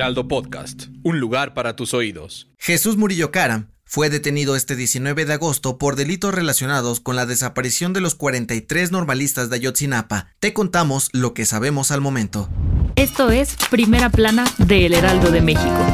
Heraldo Podcast, un lugar para tus oídos. Jesús Murillo Caram fue detenido este 19 de agosto por delitos relacionados con la desaparición de los 43 normalistas de Ayotzinapa. Te contamos lo que sabemos al momento. Esto es Primera Plana de El Heraldo de México.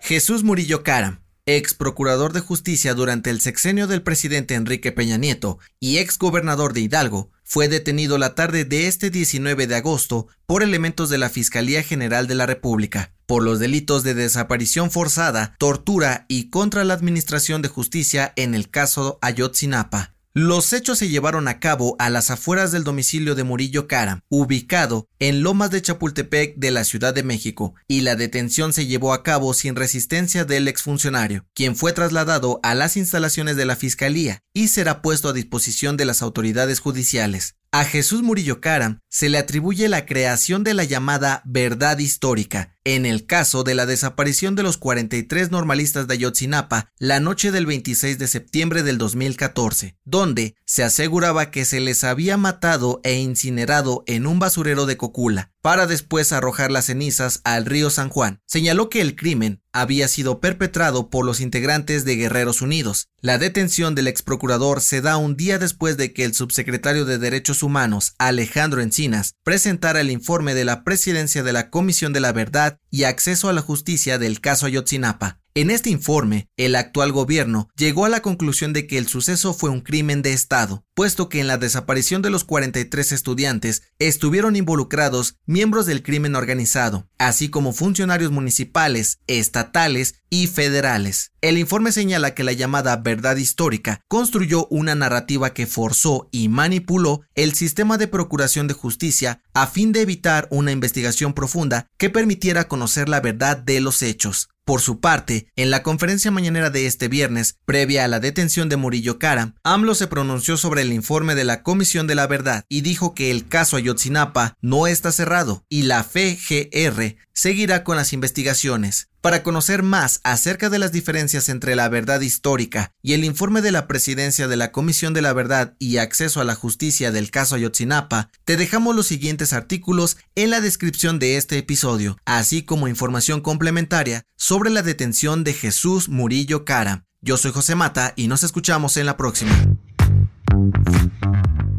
Jesús Murillo Caram, ex procurador de justicia durante el sexenio del presidente Enrique Peña Nieto y ex gobernador de Hidalgo, fue detenido la tarde de este 19 de agosto por elementos de la Fiscalía General de la República, por los delitos de desaparición forzada, tortura y contra la Administración de Justicia en el caso Ayotzinapa. Los hechos se llevaron a cabo a las afueras del domicilio de Murillo Caram, ubicado en Lomas de Chapultepec de la Ciudad de México, y la detención se llevó a cabo sin resistencia del exfuncionario, quien fue trasladado a las instalaciones de la Fiscalía y será puesto a disposición de las autoridades judiciales. A Jesús Murillo Caram se le atribuye la creación de la llamada verdad histórica, en el caso de la desaparición de los 43 normalistas de Ayotzinapa la noche del 26 de septiembre del 2014, donde se aseguraba que se les había matado e incinerado en un basurero de Cocula, para después arrojar las cenizas al río San Juan. Señaló que el crimen había sido perpetrado por los integrantes de Guerreros Unidos. La detención del ex procurador se da un día después de que el subsecretario de Derechos Humanos, Alejandro Encinas, presentara el informe de la presidencia de la Comisión de la Verdad y Acceso a la Justicia del caso Ayotzinapa. En este informe, el actual gobierno llegó a la conclusión de que el suceso fue un crimen de Estado, puesto que en la desaparición de los 43 estudiantes estuvieron involucrados miembros del crimen organizado, así como funcionarios municipales, estatales y federales. El informe señala que la llamada verdad histórica construyó una narrativa que forzó y manipuló el sistema de procuración de justicia a fin de evitar una investigación profunda que permitiera conocer la verdad de los hechos. Por su parte, en la conferencia mañanera de este viernes, previa a la detención de Murillo Cara, AMLO se pronunció sobre el informe de la Comisión de la Verdad y dijo que el caso Ayotzinapa no está cerrado y la FGR seguirá con las investigaciones. Para conocer más acerca de las diferencias entre la verdad histórica y el informe de la presidencia de la Comisión de la Verdad y Acceso a la Justicia del caso Ayotzinapa, te dejamos los siguientes artículos en la descripción de este episodio, así como información complementaria sobre la detención de Jesús Murillo Cara. Yo soy José Mata y nos escuchamos en la próxima.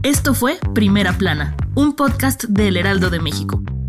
Esto fue Primera Plana, un podcast del Heraldo de México.